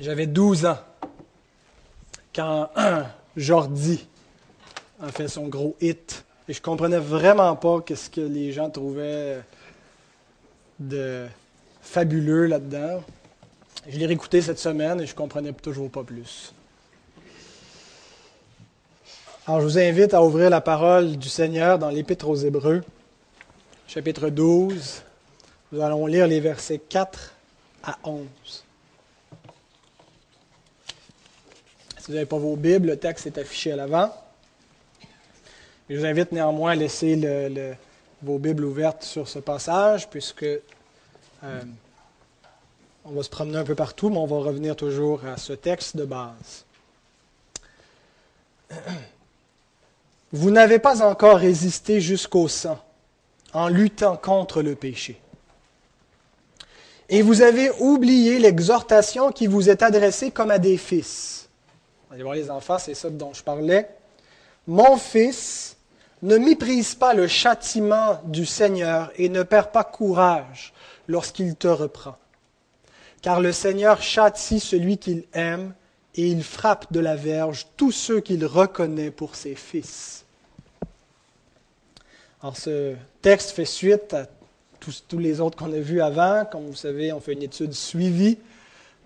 J'avais 12 ans quand Jordi a fait son gros hit. Et je comprenais vraiment pas ce que les gens trouvaient de fabuleux là-dedans. Je l'ai réécouté cette semaine et je comprenais toujours pas plus. Alors je vous invite à ouvrir la parole du Seigneur dans l'Épître aux Hébreux, chapitre 12. Nous allons lire les versets 4 à 11. Si vous n'avez pas vos Bibles, le texte est affiché à l'avant. Je vous invite néanmoins à laisser vos Bibles ouvertes sur ce passage, puisque euh, on va se promener un peu partout, mais on va revenir toujours à ce texte de base. Vous n'avez pas encore résisté jusqu'au sang en luttant contre le péché. Et vous avez oublié l'exhortation qui vous est adressée comme à des fils. Allez voir les enfants, c'est ça dont je parlais. Mon fils, ne méprise pas le châtiment du Seigneur et ne perds pas courage lorsqu'il te reprend. Car le Seigneur châtie celui qu'il aime et il frappe de la verge tous ceux qu'il reconnaît pour ses fils. Alors ce texte fait suite à tous, les autres qu'on a vus avant. Comme vous savez, on fait une étude suivie,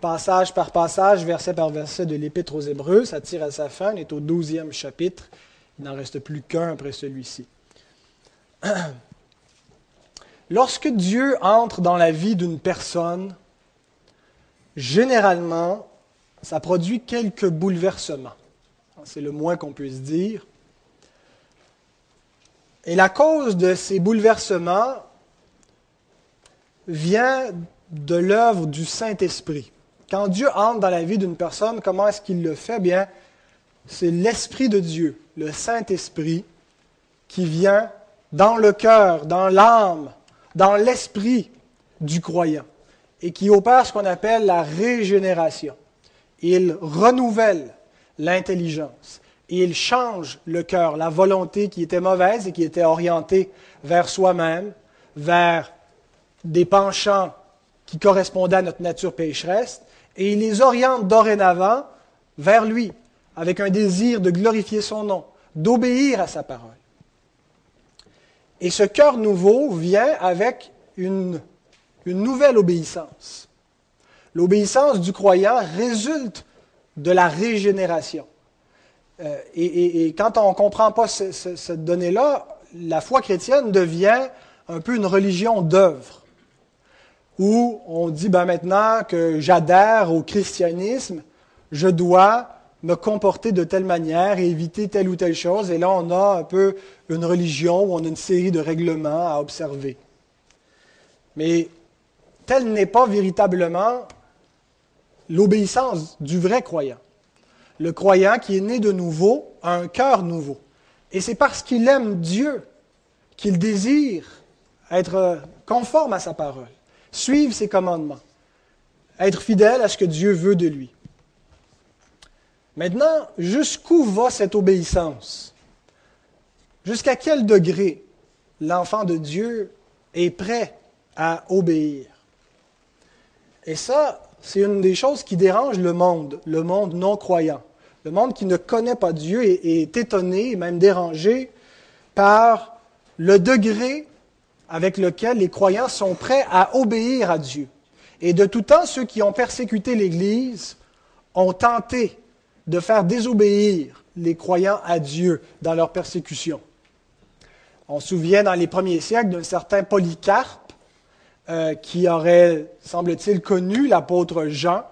passage par passage, verset par verset de l'Épître aux Hébreux. Ça tire à sa fin. On est au douzième chapitre. Il n'en reste plus qu'un après celui-ci. Lorsque Dieu entre dans la vie d'une personne, généralement, ça produit quelques bouleversements. C'est le moins qu'on puisse dire. Et la cause de ces bouleversements, vient de l'œuvre du Saint-Esprit. Quand Dieu entre dans la vie d'une personne, comment est-ce qu'il le fait? Bien, c'est l'Esprit de Dieu, le Saint-Esprit, qui vient dans le cœur, dans l'âme, dans l'esprit du croyant et qui opère ce qu'on appelle la régénération. Il renouvelle l'intelligence il change le cœur, la volonté qui était mauvaise et qui était orientée vers soi-même, vers des penchants qui correspondaient à notre nature pécheresse, et il les oriente dorénavant vers lui, avec un désir de glorifier son nom, d'obéir à sa parole. Et ce cœur nouveau vient avec une, nouvelle obéissance. L'obéissance du croyant résulte de la régénération. Euh, et, quand on ne comprend pas cette donnée-là, la foi chrétienne devient un peu une religion d'œuvre où on dit ben maintenant que j'adhère au christianisme, je dois me comporter de telle manière et éviter telle ou telle chose. Et là, on a un peu une religion où on a une série de règlements à observer. Mais tel n'est pas véritablement l'obéissance du vrai croyant. Le croyant qui est né de nouveau a un cœur nouveau. Et c'est parce qu'il aime Dieu qu'il désire être conforme à sa parole suivre ses commandements, être fidèle à ce que Dieu veut de lui. Maintenant, jusqu'où va cette obéissance? Jusqu'à quel degré l'enfant de Dieu est prêt à obéir? Et ça, c'est une des choses qui dérange le monde, le monde non croyant. Le monde qui ne connaît pas Dieu est, étonné, même dérangé par le degré avec lequel les croyants sont prêts à obéir à Dieu. Et de tout temps, ceux qui ont persécuté l'Église ont tenté de faire désobéir les croyants à Dieu dans leur persécution. On se souvient dans les premiers siècles d'un certain Polycarpe euh, qui aurait, semble-t-il, connu l'apôtre Jean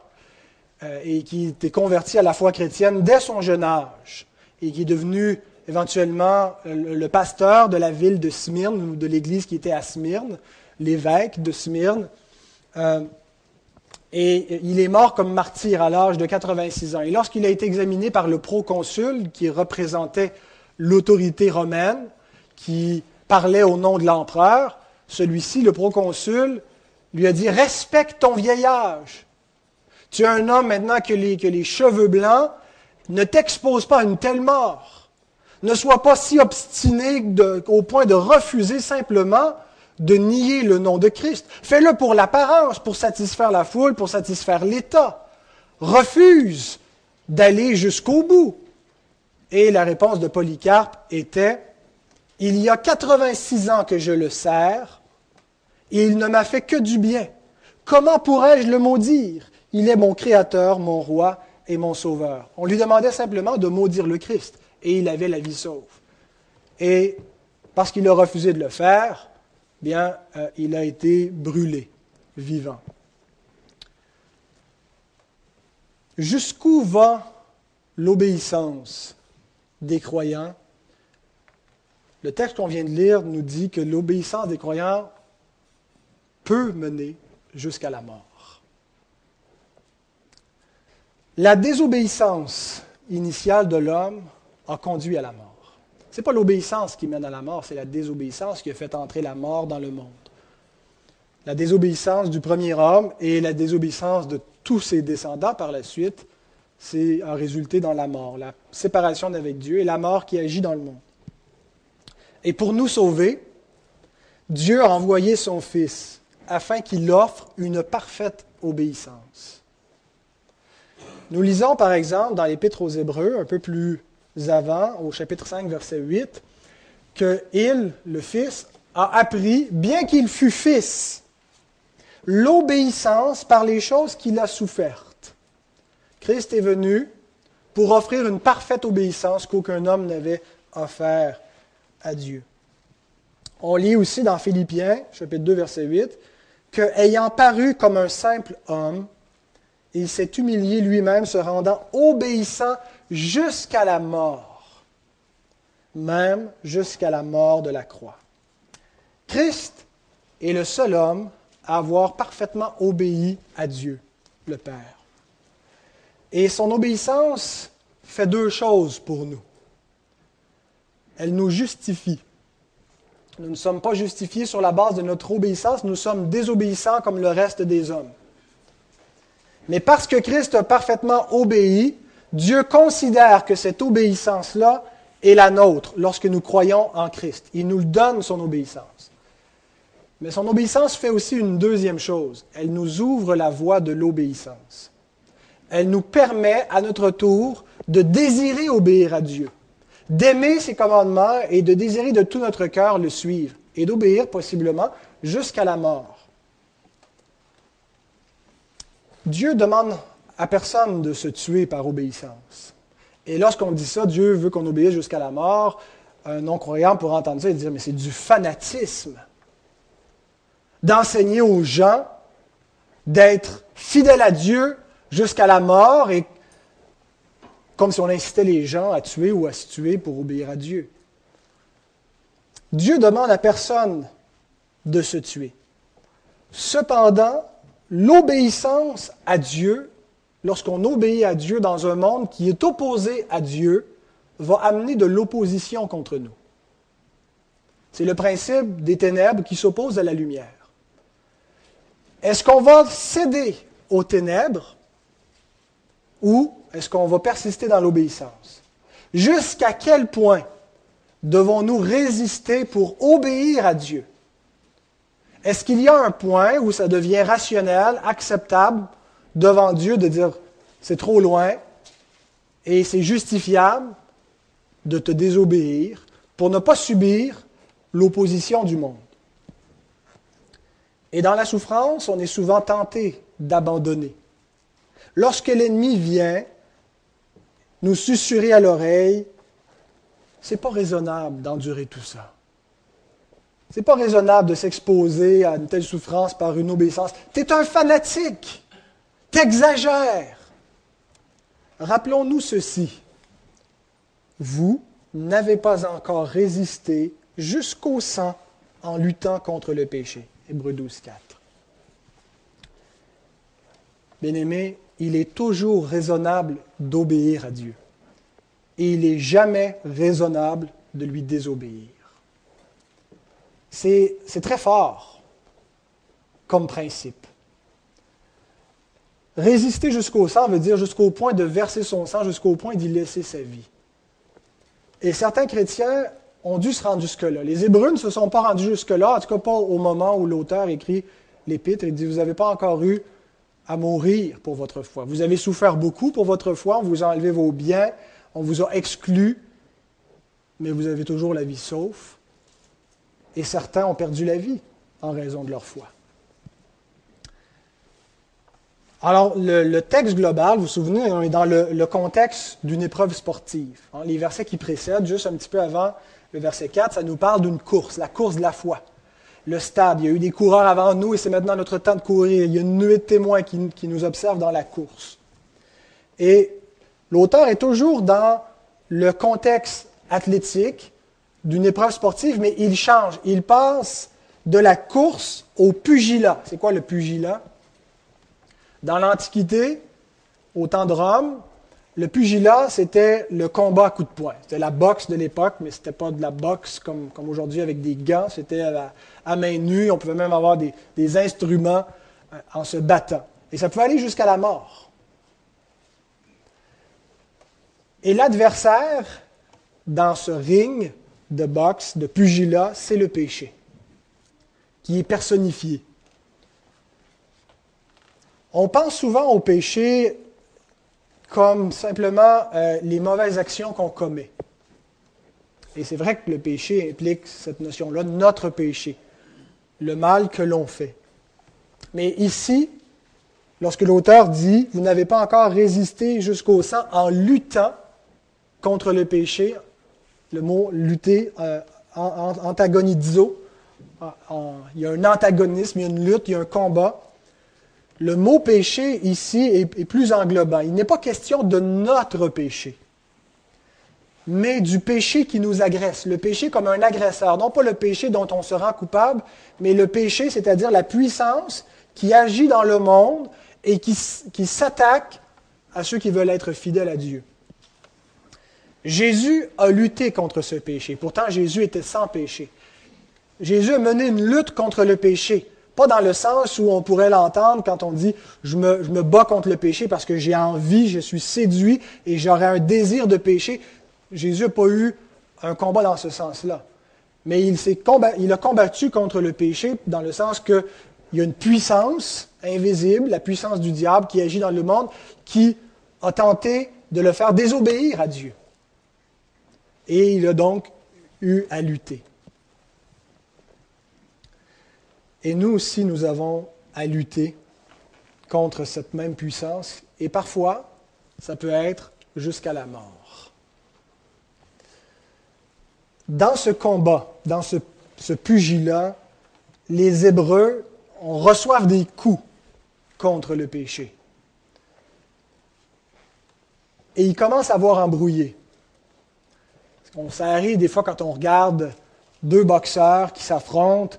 euh, et qui était converti à la foi chrétienne dès son jeune âge et qui est devenu éventuellement le pasteur de la ville de Smyrne, ou de l'église qui était à Smyrne, l'évêque de Smyrne. Euh, et il est mort comme martyr à l'âge de 86 ans. Et lorsqu'il a été examiné par le proconsul, qui représentait l'autorité romaine, qui parlait au nom de l'empereur, celui-ci, le proconsul, lui a dit Respecte ton vieil âge. Tu es un homme maintenant que les, que les cheveux blancs ne t'exposent pas à une telle mort. Ne sois pas si obstiné au point de refuser simplement de nier le nom de Christ. Fais-le pour l'apparence, pour satisfaire la foule, pour satisfaire l'État. refuse d'aller jusqu'au bout. Et la réponse de Polycarpe était, Il y a 86 ans que je le sers, et il ne m'a fait que du bien. Comment pourrais-je le maudire? Il est mon Créateur, mon Roi et mon Sauveur. On lui demandait simplement de maudire le Christ, et il avait la vie sauve. Et parce qu'il a refusé de le faire, bien, euh, il a été brûlé, vivant. Jusqu'où va l'obéissance des croyants? Le texte qu'on vient de lire nous dit que l'obéissance des croyants peut mener jusqu'à la mort. La désobéissance initiale de l'homme a conduit à la mort. Ce n'est pas l'obéissance qui mène à la mort, c'est la désobéissance qui a fait entrer la mort dans le monde. La désobéissance du premier homme et la désobéissance de tous ses descendants par la suite, c'est a résulté dans la mort, la séparation d'avec Dieu et la mort qui agit dans le monde. Et pour nous sauver, Dieu a envoyé son Fils afin qu'il offre une parfaite obéissance. Nous lisons par exemple dans l'Épître aux Hébreux, un peu plus avant, au chapitre 5, verset 8, que il, le Fils, a appris, bien qu'il fût fils, l'obéissance par les choses qu'il a souffertes. Christ est venu pour offrir une parfaite obéissance qu'aucun homme n'avait offert à Dieu. On lit aussi dans Philippiens, chapitre 2, verset 8, que, ayant paru comme un simple homme, il s'est humilié lui-même, se rendant obéissant jusqu'à la mort, même jusqu'à la mort de la croix. Christ est le seul homme à avoir parfaitement obéi à Dieu, le Père. Et son obéissance fait deux choses pour nous. Elle nous justifie. Nous ne sommes pas justifiés sur la base de notre obéissance, nous sommes désobéissants comme le reste des hommes. Mais parce que Christ a parfaitement obéi, Dieu considère que cette obéissance-là est la nôtre lorsque nous croyons en Christ. Il nous donne, son obéissance. Mais son obéissance fait aussi une deuxième chose. Elle nous ouvre la voie de l'obéissance. Elle nous permet à notre tour de désirer obéir à Dieu, d'aimer ses commandements et de désirer de tout notre cœur le suivre et d'obéir possiblement jusqu'à la mort. Dieu demande à personne de se tuer par obéissance. Et lorsqu'on dit ça, Dieu veut qu'on obéisse jusqu'à la mort. Un non-croyant pourrait entendre ça et dire, mais c'est du fanatisme d'enseigner aux gens d'être fidèles à Dieu jusqu'à la mort et comme si on incitait les gens à tuer ou à se tuer pour obéir à Dieu. Dieu demande à personne de se tuer. Cependant, l'obéissance à Dieu lorsqu'on obéit à Dieu dans un monde qui est opposé à Dieu, va amener de l'opposition contre nous. C'est le principe des ténèbres qui s'opposent à la lumière. Est-ce qu'on va céder aux ténèbres ou est-ce qu'on va persister dans l'obéissance? Jusqu'à quel point devons-nous résister pour obéir à Dieu? Est-ce qu'il y a un point où ça devient rationnel, acceptable devant Dieu de dire c'est trop loin et c'est justifiable de te désobéir pour ne pas subir l'opposition du monde. Et dans la souffrance, on est souvent tenté d'abandonner. Lorsque l'ennemi vient nous susurrer à l'oreille, c'est pas raisonnable d'endurer tout ça. C'est pas raisonnable de s'exposer à une telle souffrance par une obéissance. Tu es un fanatique. T'exagères. Rappelons-nous ceci. Vous n'avez pas encore résisté jusqu'au sang en luttant contre le péché. Hébreu 12, 4. Bien-aimé, il est toujours raisonnable d'obéir à Dieu. Et il n'est jamais raisonnable de lui désobéir. C'est très fort comme principe. Résister jusqu'au sang veut dire jusqu'au point de verser son sang, jusqu'au point d'y laisser sa vie. Et certains chrétiens ont dû se rendre jusque-là. Les Hébreux ne se sont pas rendus jusque-là, en tout cas pas au moment où l'auteur écrit l'épître. Il dit, vous n'avez pas encore eu à mourir pour votre foi. Vous avez souffert beaucoup pour votre foi, on vous a enlevé vos biens, on vous a exclus, mais vous avez toujours la vie sauf. Et certains ont perdu la vie en raison de leur foi. Alors, le, texte global, vous vous souvenez, on est dans le, contexte d'une épreuve sportive. Hein, les versets qui précèdent, juste un petit peu avant le verset 4, ça nous parle d'une course, la course de la foi. Le stade, il y a eu des coureurs avant nous et c'est maintenant notre temps de courir. Il y a une nuée de témoins qui, qui nous observent dans la course. Et l'auteur est toujours dans le contexte athlétique d'une épreuve sportive, mais il change. Il passe de la course au pugilat. C'est quoi le pugilat? Dans l'Antiquité, au temps de Rome, le pugilat, c'était le combat à coups de poing. C'était la boxe de l'époque, mais ce n'était pas de la boxe comme, comme aujourd'hui avec des gants. C'était à, main nue. On pouvait même avoir des, des instruments euh, en se battant. Et ça pouvait aller jusqu'à la mort. Et l'adversaire, dans ce ring de boxe, de pugilat, c'est le péché, qui est personnifié. On pense souvent au péché comme simplement euh, les mauvaises actions qu'on commet. Et c'est vrai que le péché implique cette notion-là, notre péché, le mal que l'on fait. Mais ici, lorsque l'auteur dit, vous n'avez pas encore résisté jusqu'au sang en luttant contre le péché, le mot lutter, euh, antagonizo, il y a un antagonisme, il y a une lutte, il y a un combat le mot péché ici est, plus englobant. Il n'est pas question de notre péché, mais du péché qui nous agresse. Le péché comme un agresseur. Non pas le péché dont on se rend coupable, mais le péché, c'est-à-dire la puissance qui agit dans le monde et qui, qui s'attaque à ceux qui veulent être fidèles à Dieu. Jésus a lutté contre ce péché. Pourtant, Jésus était sans péché. Jésus a mené une lutte contre le péché. Pas dans le sens où on pourrait l'entendre quand on dit je me, bats contre le péché parce que j'ai envie, je suis séduit et j'aurais un désir de péché. Jésus n'a pas eu un combat dans ce sens-là. Mais il a combattu contre le péché dans le sens qu'il y a une puissance invisible, la puissance du diable qui agit dans le monde, qui a tenté de le faire désobéir à Dieu. Et il a donc eu à lutter. Et nous aussi, nous avons à lutter contre cette même puissance. Et parfois, ça peut être jusqu'à la mort. Dans ce combat, dans ce, pugilat, les Hébreux reçoivent des coups contre le péché. Et ils commencent à voir embrouillé. Ça arrive des fois quand on regarde deux boxeurs qui s'affrontent,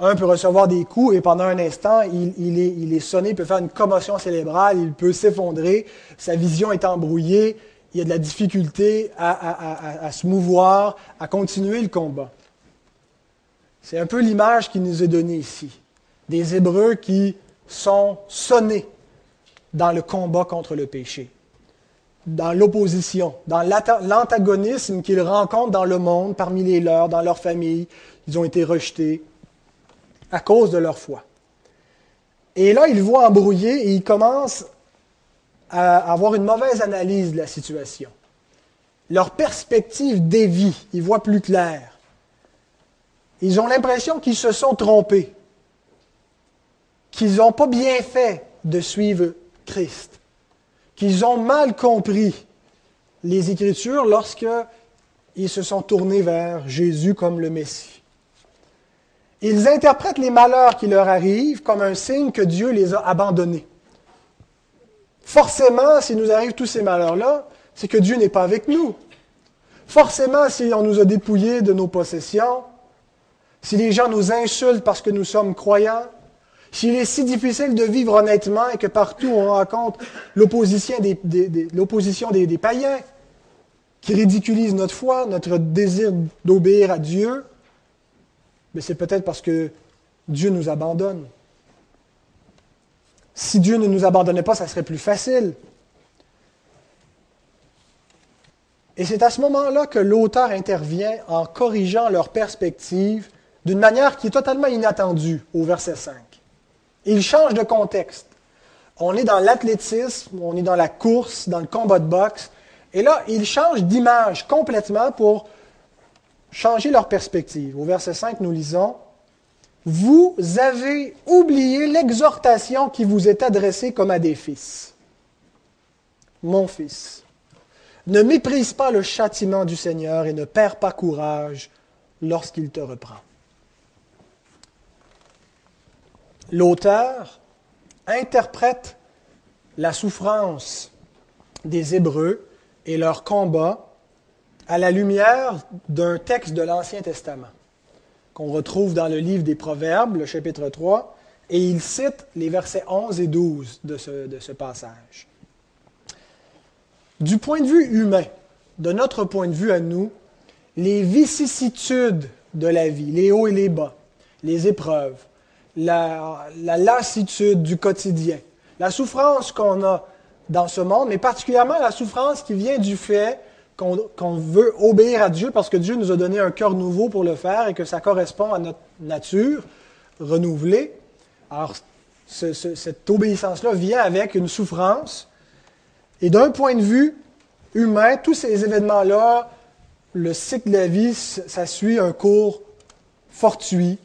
un peut recevoir des coups et pendant un instant, il, est, sonné, il peut faire une commotion cérébrale, il peut s'effondrer, sa vision est embrouillée, il y a de la difficulté à, à se mouvoir, à continuer le combat. C'est un peu l'image qui nous est donnée ici. Des Hébreux qui sont sonnés dans le combat contre le péché, dans l'opposition, dans l'antagonisme qu'ils rencontrent dans le monde, parmi les leurs, dans leur famille. Ils ont été rejetés, à cause de leur foi. Et là, ils voient embrouillé et ils commencent à avoir une mauvaise analyse de la situation. Leur perspective dévie, ils voient plus clair. Ils ont l'impression qu'ils se sont trompés, qu'ils n'ont pas bien fait de suivre Christ, qu'ils ont mal compris les Écritures lorsqu'ils se sont tournés vers Jésus comme le Messie. Ils interprètent les malheurs qui leur arrivent comme un signe que Dieu les a abandonnés. Forcément, s'il nous arrive tous ces malheurs-là, c'est que Dieu n'est pas avec nous. Forcément, si on nous a dépouillés de nos possessions, si les gens nous insultent parce que nous sommes croyants, s'il est si difficile de vivre honnêtement et que partout on rencontre l'opposition des, des, des païens qui ridiculisent notre foi, notre désir d'obéir à Dieu, mais c'est peut-être parce que Dieu nous abandonne. Si Dieu ne nous abandonnait pas, ça serait plus facile. Et c'est à ce moment-là que l'auteur intervient en corrigeant leur perspective d'une manière qui est totalement inattendue au verset 5. Il change de contexte. On est dans l'athlétisme, on est dans la course, dans le combat de boxe, et là, il change d'image complètement pour changer leur perspective. Au verset 5, nous lisons Vous avez oublié l'exhortation qui vous est adressée comme à des fils. Mon fils, ne méprise pas le châtiment du Seigneur et ne perds pas courage lorsqu'il te reprend. L'auteur interprète la souffrance des Hébreux et leur combat à la lumière d'un texte de l'Ancien Testament qu'on retrouve dans le livre des Proverbes, le chapitre 3, et il cite les versets 11 et 12 de ce, de ce passage. Du point de vue humain, de notre point de vue à nous, les vicissitudes de la vie, les hauts et les bas, les épreuves, la, lassitude du quotidien, la souffrance qu'on a dans ce monde, mais particulièrement la souffrance qui vient du fait qu'on veut obéir à Dieu parce que Dieu nous a donné un cœur nouveau pour le faire et que ça correspond à notre nature renouvelée. Alors, cette obéissance-là vient avec une souffrance. Et d'un point de vue humain, tous ces événements-là, le cycle de la vie, ça suit un cours fortuit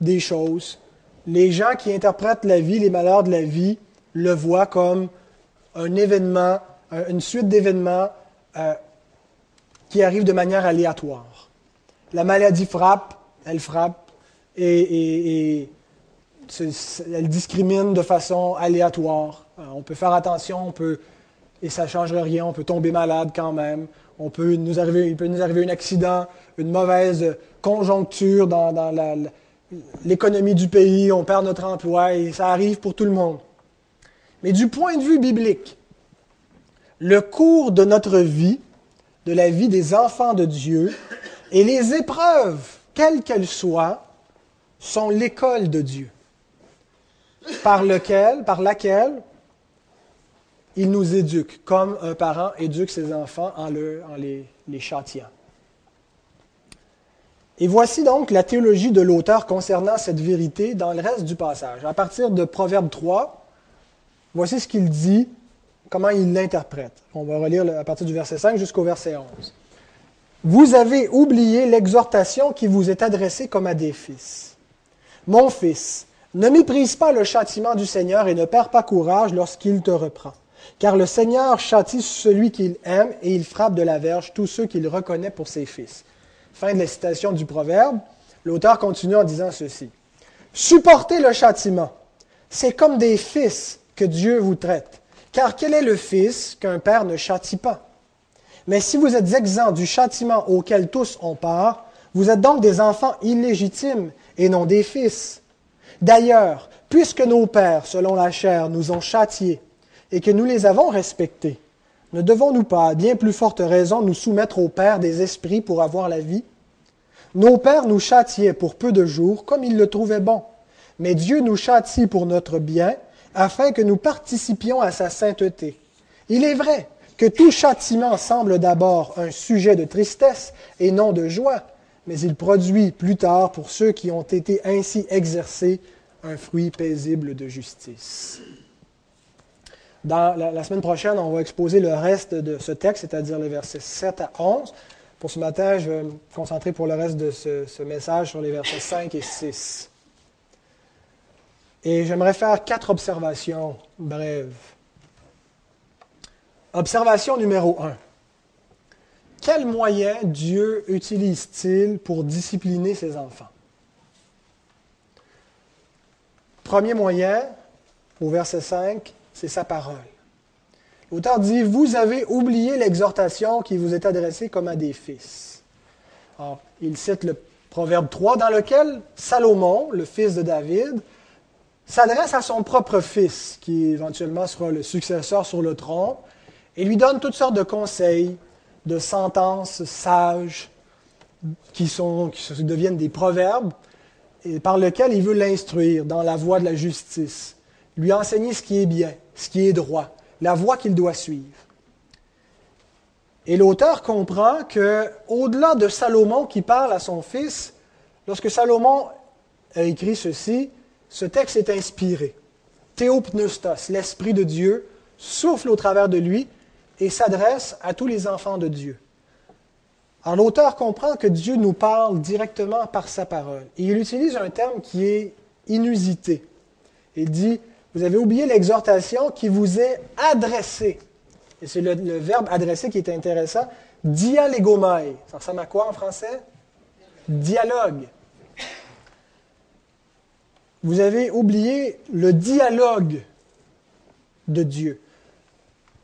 des choses les gens qui interprètent la vie, les malheurs de la vie, le voient comme un événement, une suite d'événements euh, qui arrivent de manière aléatoire. La maladie frappe, elle frappe, et, elle discrimine de façon aléatoire. Euh, on peut faire attention, on peut, et ça ne change rien, on peut tomber malade quand même. On peut nous arriver, il peut nous arriver un accident, une mauvaise conjoncture dans, l'économie du pays, on perd notre emploi et ça arrive pour tout le monde. Mais du point de vue biblique, le cours de notre vie, de la vie des enfants de Dieu, et les épreuves, quelles qu'elles soient, sont l'école de Dieu, par, lequel, par laquelle il nous éduque, comme un parent éduque ses enfants en, les, les châtiant. Et voici donc la théologie de l'auteur concernant cette vérité dans le reste du passage. À partir de Proverbe 3, voici ce qu'il dit, comment il l'interprète. On va relire à partir du verset 5 jusqu'au verset 11. Vous avez oublié l'exhortation qui vous est adressée comme à des fils. Mon fils, ne méprise pas le châtiment du Seigneur et ne perds pas courage lorsqu'il te reprend. Car le Seigneur châtie celui qu'il aime et il frappe de la verge tous ceux qu'il reconnaît pour ses fils. Fin de la citation du proverbe. L'auteur continue en disant ceci. Supportez le châtiment. C'est comme des fils que Dieu vous traite. Car quel est le fils qu'un père ne châtie pas? Mais si vous êtes exempts du châtiment auquel tous ont part, vous êtes donc des enfants illégitimes et non des fils. D'ailleurs, puisque nos pères, selon la chair, nous ont châtiés et que nous les avons respectés, ne devons-nous pas, à bien plus forte raison, nous soumettre au Père des esprits pour avoir la vie? Nos pères nous châtiaient pour peu de jours, comme ils le trouvaient bon. Mais Dieu nous châtie pour notre bien, afin que nous participions à sa sainteté. Il est vrai que tout châtiment semble d'abord un sujet de tristesse et non de joie, mais il produit plus tard, pour ceux qui ont été ainsi exercés, un fruit paisible de justice. Dans la, semaine prochaine, on va exposer le reste de ce texte, c'est-à-dire les versets 7 à 11. Pour ce matin, je vais me concentrer pour le reste de ce, ce message sur les versets 5 et 6. Et j'aimerais faire quatre observations brèves. Observation numéro 1. Quels moyens Dieu utilise-t-il pour discipliner ses enfants? Premier moyen, au verset 5, c'est sa parole. L'auteur dit, vous avez oublié l'exhortation qui vous est adressée comme à des fils. il cite le Proverbe 3 dans lequel Salomon, le fils de David, s'adresse à son propre fils, qui éventuellement sera le successeur sur le trône, et lui donne toutes sortes de conseils, de sentences sages, qui, sont, deviennent des proverbes, et par lesquels il veut l'instruire dans la voie de la justice, lui enseigner ce qui est bien, ce qui est droit, la voie qu'il doit suivre. Et l'auteur comprend que, au-delà de Salomon qui parle à son fils, lorsque Salomon a écrit ceci, ce texte est inspiré. Théopneustos, l'Esprit de Dieu, souffle au travers de lui et s'adresse à tous les enfants de Dieu. Alors l'auteur comprend que Dieu nous parle directement par sa parole. Et il utilise un terme qui est inusité. Il dit, vous avez oublié l'exhortation qui vous est adressée. Et c'est le, verbe adresser qui est intéressant. Dialégomai. Ça ressemble à quoi en français? Dialogue. Vous avez oublié le dialogue de Dieu.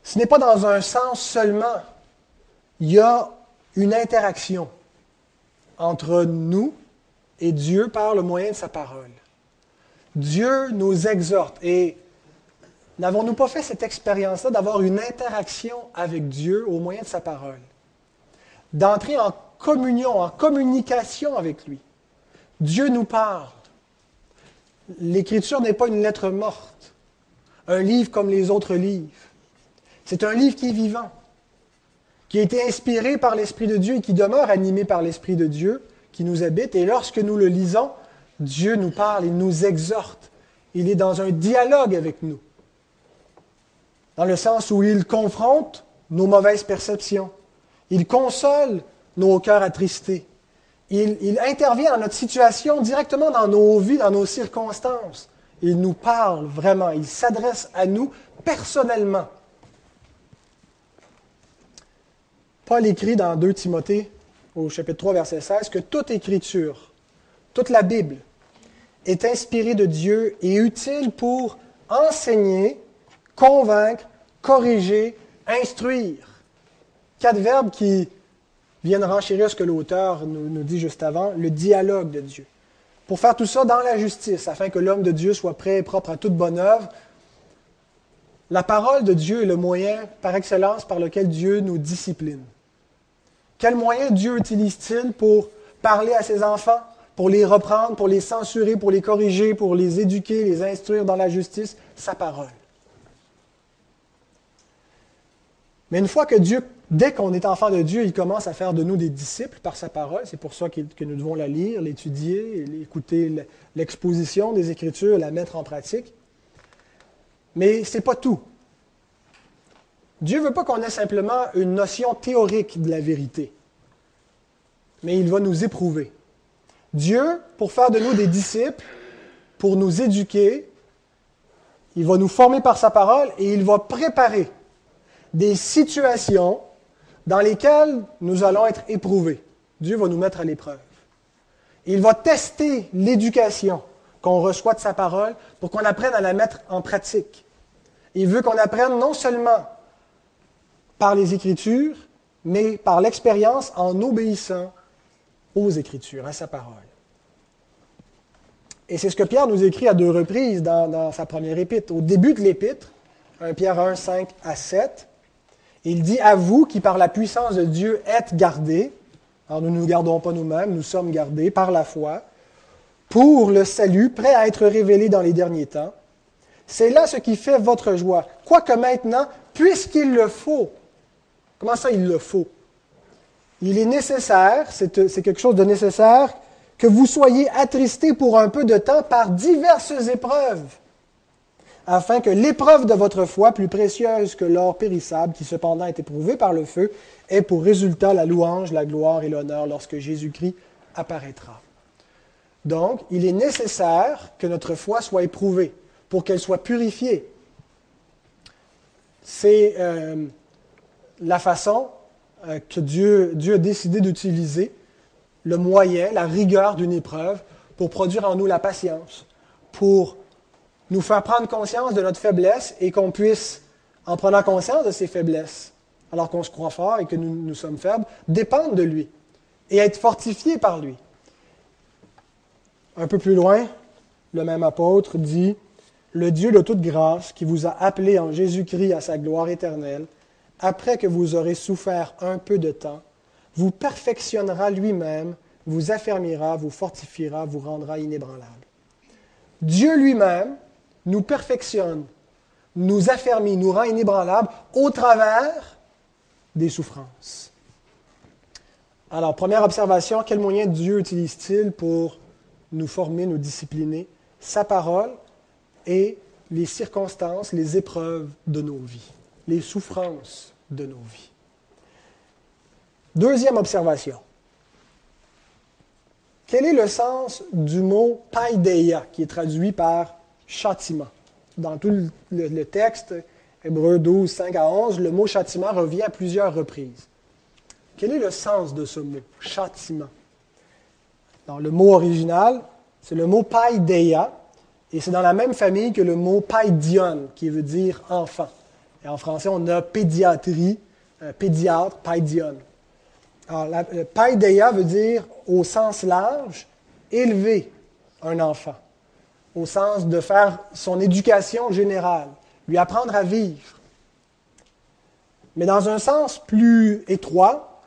Ce n'est pas dans un sens seulement. Il y a une interaction entre nous et Dieu par le moyen de sa parole. Dieu nous exhorte. Et n'avons-nous pas fait cette expérience-là d'avoir une interaction avec Dieu au moyen de sa parole? D'entrer en communion, en communication avec lui. Dieu nous parle. L'Écriture n'est pas une lettre morte, un livre comme les autres livres. C'est un livre qui est vivant, qui a été inspiré par l'Esprit de Dieu et qui demeure animé par l'Esprit de Dieu qui nous habite. Et lorsque nous le lisons, Dieu nous parle, il nous exhorte. Il est dans un dialogue avec nous. Dans le sens où il confronte nos mauvaises perceptions. Il console nos cœurs attristés. Il, intervient dans notre situation directement dans nos vies, dans nos circonstances. Il nous parle vraiment. Il s'adresse à nous personnellement. Paul écrit dans 2 Timothée, au chapitre 3, verset 16, que toute écriture, toute la Bible, est inspirée de Dieu et utile pour enseigner, convaincre, corriger, instruire. Quatre verbes qui viennent renchérir ce que l'auteur nous, nous, dit juste avant, le dialogue de Dieu. Pour faire tout ça dans la justice, afin que l'homme de Dieu soit prêt et propre à toute bonne œuvre. La parole de Dieu est le moyen par excellence par lequel Dieu nous discipline. Quel moyen Dieu utilise-t-il pour parler à ses enfants, pour les reprendre, pour les censurer, pour les corriger, pour les éduquer, les instruire dans la justice? Sa parole. Mais une fois que Dieu, dès qu'on est enfant de Dieu, il commence à faire de nous des disciples par sa parole, c'est pour ça que nous devons la lire, l'étudier, écouter l'exposition des Écritures, la mettre en pratique. Mais ce n'est pas tout. Dieu ne veut pas qu'on ait simplement une notion théorique de la vérité, mais il va nous éprouver. Dieu, pour faire de nous des disciples, pour nous éduquer, il va nous former par sa parole et il va préparer des situations dans lesquelles nous allons être éprouvés. Dieu va nous mettre à l'épreuve. Il va tester l'éducation qu'on reçoit de sa parole pour qu'on apprenne à la mettre en pratique. Il veut qu'on apprenne non seulement par les Écritures, mais par l'expérience en obéissant aux Écritures, à sa parole. Et c'est ce que Pierre nous écrit à deux reprises dans, sa première épître. Au début de l'épître, 1 Pierre 1, 5 à 7, il dit à vous qui par la puissance de Dieu êtes gardés, alors nous ne nous gardons pas nous-mêmes, nous sommes gardés par la foi, pour le salut prêt à être révélé dans les derniers temps. C'est là ce qui fait votre joie. Quoique maintenant, puisqu'il le faut, Comment ça, il le faut? Il est nécessaire, c'est quelque chose de nécessaire, que vous soyez attristés pour un peu de temps par diverses épreuves, afin que l'épreuve de votre foi, plus précieuse que l'or périssable, qui cependant est éprouvé par le feu, ait pour résultat la louange, la gloire et l'honneur lorsque Jésus-Christ apparaîtra. Donc, il est nécessaire que notre foi soit éprouvée pour qu'elle soit purifiée. C'est euh, la façon euh, que Dieu, Dieu a décidé d'utiliser, le moyen, la rigueur d'une épreuve pour produire en nous la patience, pour nous faire prendre conscience de notre faiblesse et qu'on puisse, en prenant conscience de ces faiblesses, alors qu'on se croit fort et que nous, nous sommes faibles, dépendre de lui et être fortifié par lui. Un peu plus loin, le même apôtre dit, Le Dieu de toute grâce qui vous a appelé en Jésus-Christ à sa gloire éternelle, après que vous aurez souffert un peu de temps, vous perfectionnera lui-même, vous affermira, vous fortifiera, vous rendra inébranlable. Dieu lui-même nous perfectionne, nous affermit, nous rend inébranlables au travers des souffrances. Alors, première observation, quel moyen Dieu utilise-t-il pour nous former, nous discipliner? Sa parole et les circonstances, les épreuves de nos vies, les souffrances de nos vies. Deuxième observation. Quel est le sens du mot paideia, qui est traduit par châtiment? Dans tout le, texte, Hébreu 12, 5 à 11, le mot châtiment revient à plusieurs reprises. Quel est le sens de ce mot, châtiment? Dans le mot original, c'est le mot paideia, et c'est dans la même famille que le mot paidion, qui veut dire enfant. Et en français, on a pédiatrie, euh, pédiatre, paidion. Alors, la, paideia veut dire, au sens large, élever un enfant, au sens de faire son éducation générale, lui apprendre à vivre. Mais dans un sens plus étroit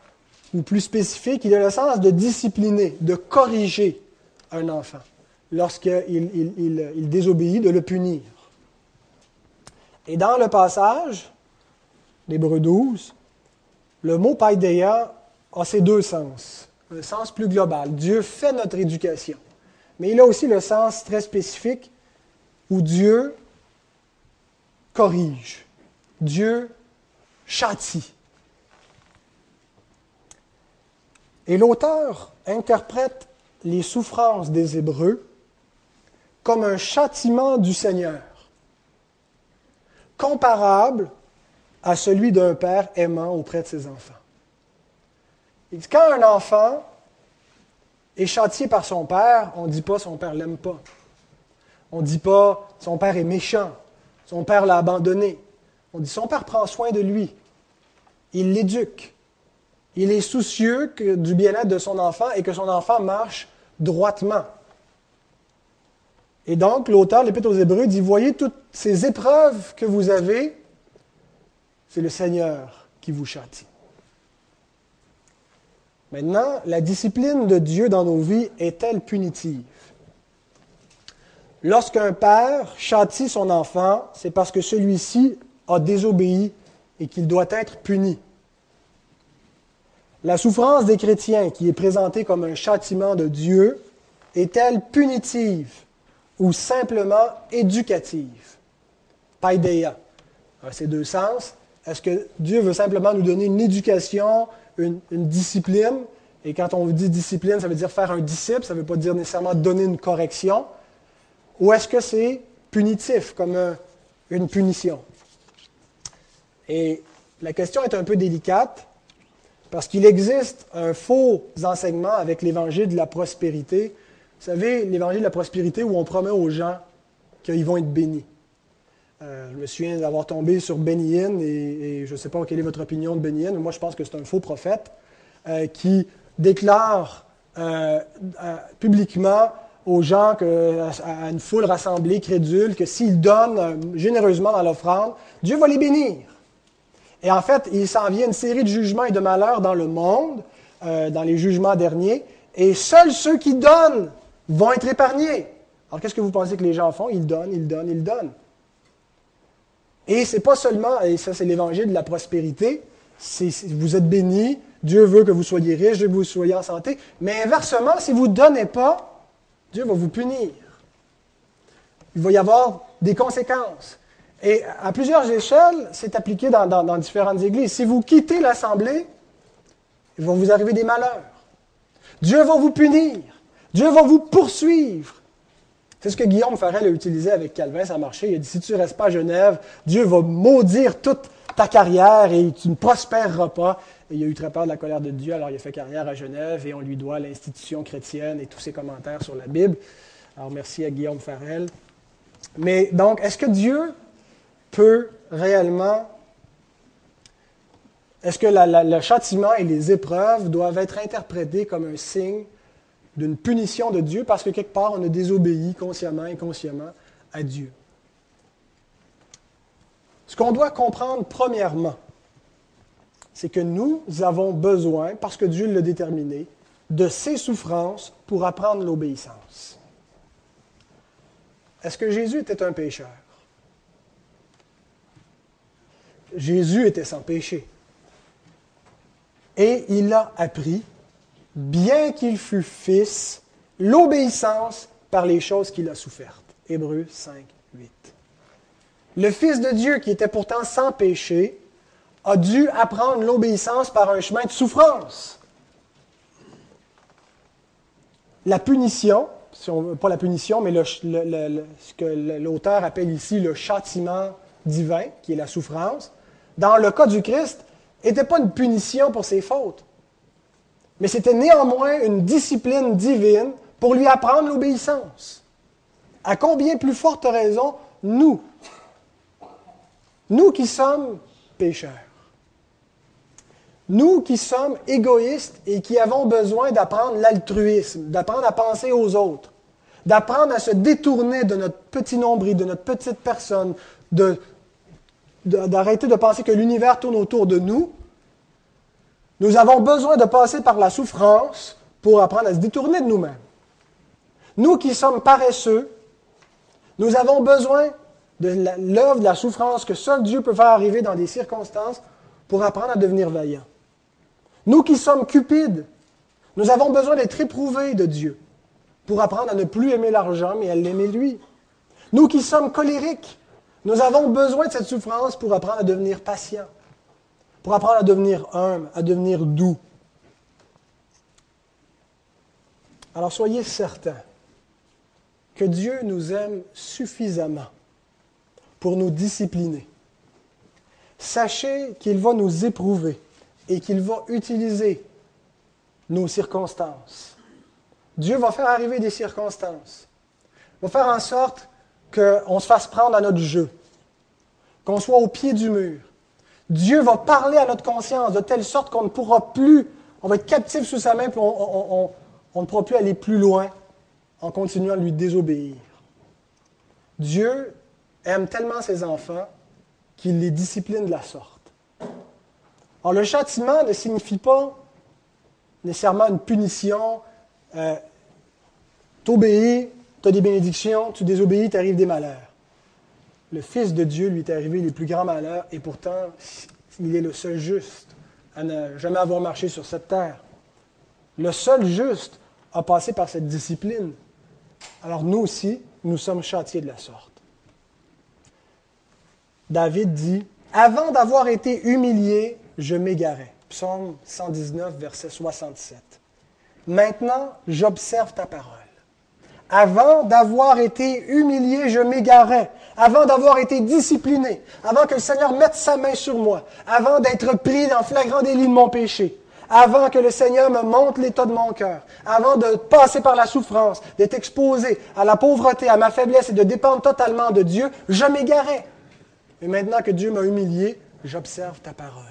ou plus spécifique, il a le sens de discipliner, de corriger un enfant lorsqu'il il, désobéit, de le punir. Et dans le passage d'Hébreu 12, le mot paideia a ces deux sens. Un sens plus global. Dieu fait notre éducation. Mais il a aussi le sens très spécifique où Dieu corrige. Dieu châtie. Et l'auteur interprète les souffrances des Hébreux comme un châtiment du Seigneur, comparable à celui d'un père aimant auprès de ses enfants. Il dit, quand un enfant est châtié par son père, on ne dit pas son père l'aime pas. On ne dit pas son père est méchant, son père l'a abandonné. On dit son père prend soin de lui. Il l'éduque. Il est soucieux du bien-être de son enfant et que son enfant marche droitement. Et donc, l'auteur l'Épître aux Hébreux dit, voyez toutes ces épreuves que vous avez, c'est le Seigneur qui vous châtie. Maintenant, la discipline de Dieu dans nos vies est-elle punitive? Lorsqu'un père châtie son enfant, c'est parce que celui-ci a désobéi et qu'il doit être puni. La souffrance des chrétiens qui est présentée comme un châtiment de Dieu est-elle punitive ou simplement éducative? Paideia. Ces deux sens. Est-ce que Dieu veut simplement nous donner une éducation une, discipline. Et quand on dit discipline, ça veut dire faire un disciple, ça ne veut pas dire nécessairement donner une correction. Ou est-ce que c'est punitif, comme une punition? Et la question est un peu délicate, parce qu'il existe un faux enseignement avec l'évangile de la prospérité. Vous savez, l'évangile de la prospérité où on promet aux gens qu'ils vont être bénis. Euh, je me souviens d'avoir tombé sur Bénin, et, je ne sais pas quelle est votre opinion de Bénin, mais moi je pense que c'est un faux prophète euh, qui déclare euh, publiquement aux gens, à une foule rassemblée, crédule, que s'ils donnent généreusement dans l'offrande, Dieu va les bénir. Et en fait, il s'en vient une série de jugements et de malheurs dans le monde, dans les jugements derniers, et seuls ceux qui donnent vont être épargnés. Alors qu'est-ce que vous pensez que les gens font? Ils donnent, ils donnent, ils donnent. Et c'est pas seulement, et ça c'est l'évangile de la prospérité, vous êtes bénis, Dieu veut que vous soyez veut que vous soyez en santé, mais inversement, si vous ne donnez pas, Dieu va vous punir. Il va y avoir des conséquences. Et à plusieurs échelles, c'est appliqué dans différentes églises. Si vous quittez l'assemblée, il va vous arriver des malheurs. Dieu va vous punir. Dieu va vous poursuivre. C'est ce que Guillaume Farel a utilisé avec Calvin, ça a marché. Il a dit, si tu ne restes pas à Genève, Dieu va maudire toute ta carrière et tu ne prospéreras pas. Et il a eu très peur de la colère de Dieu, alors il a fait carrière à Genève et on lui doit l'institution chrétienne et tous ses commentaires sur la Bible. Alors merci à Guillaume Farel. Mais donc, est-ce que Dieu peut réellement... Est-ce que le châtiment et les épreuves doivent être interprétés comme un signe d'une punition de Dieu parce que quelque part on a désobéi consciemment, et inconsciemment à Dieu. Ce qu'on doit comprendre premièrement, c'est que nous avons besoin, parce que Dieu l'a déterminé, de ces souffrances pour apprendre l'obéissance. Est-ce que Jésus était un pécheur? Jésus était sans péché. Et il a appris bien qu'il fût fils, l'obéissance par les choses qu'il a souffertes. Hébreux 5, 8. Le Fils de Dieu, qui était pourtant sans péché, a dû apprendre l'obéissance par un chemin de souffrance. La punition, pas la punition, mais ce que l'auteur appelle ici le châtiment divin, qui est la souffrance, dans le cas du Christ, n'était pas une punition pour ses fautes, mais c'était néanmoins une discipline divine pour lui apprendre l'obéissance. À combien plus forte raison, nous, nous qui sommes pécheurs, nous qui sommes égoïstes et qui avons besoin d'apprendre l'altruisme, d'apprendre à penser aux autres, d'apprendre à se détourner de notre petit nombril, de notre petite personne, d'arrêter de, de penser que l'univers tourne autour de nous, nous avons besoin de passer par la souffrance pour apprendre à se détourner de nous-mêmes. Nous qui sommes paresseux, nous avons besoin de l'œuvre de la souffrance que seul Dieu peut faire arriver dans des circonstances pour apprendre à devenir vaillants. Nous qui sommes cupides, nous avons besoin d'être éprouvés de Dieu pour apprendre à ne plus aimer l'argent, mais à l'aimer lui. Nous qui sommes colériques, nous avons besoin de cette souffrance pour apprendre à devenir patients, pour apprendre à devenir humble, à devenir doux. Alors soyez certains que Dieu nous aime suffisamment pour nous discipliner. Sachez qu'il va nous éprouver et qu'il va utiliser nos circonstances. Dieu va faire arriver des circonstances. Va faire en sorte qu'on se fasse prendre à notre jeu, qu'on soit au pied du mur. Dieu va parler à notre conscience de telle sorte qu'on ne pourra plus, on va être captif sous sa main, puis on, ne pourra plus aller plus loin en continuant à lui désobéir. Dieu aime tellement ses enfants qu'il les discipline de la sorte. Alors, le châtiment ne signifie pas nécessairement une punition. Euh, T'obéis, tu as des bénédictions, tu désobéis, t'arrives des malheurs. Le Fils de Dieu lui est arrivé les plus grands malheurs et pourtant, il est le seul juste à ne jamais avoir marché sur cette terre. Le seul juste a passé par cette discipline. Alors nous aussi, nous sommes châtiés de la sorte. David dit, avant d'avoir été humilié, je m'égarais. Psaume 119, verset 67. Maintenant, j'observe ta parole. Avant d'avoir été humilié, je m'égarais. Avant d'avoir été discipliné. Avant que le Seigneur mette sa main sur moi. Avant d'être pris dans flagrant délit de mon péché. Avant que le Seigneur me montre l'état de mon cœur. Avant de passer par la souffrance, d'être exposé à la pauvreté, à ma faiblesse et de dépendre totalement de Dieu, je m'égarais. Et maintenant que Dieu m'a humilié, j'observe ta parole.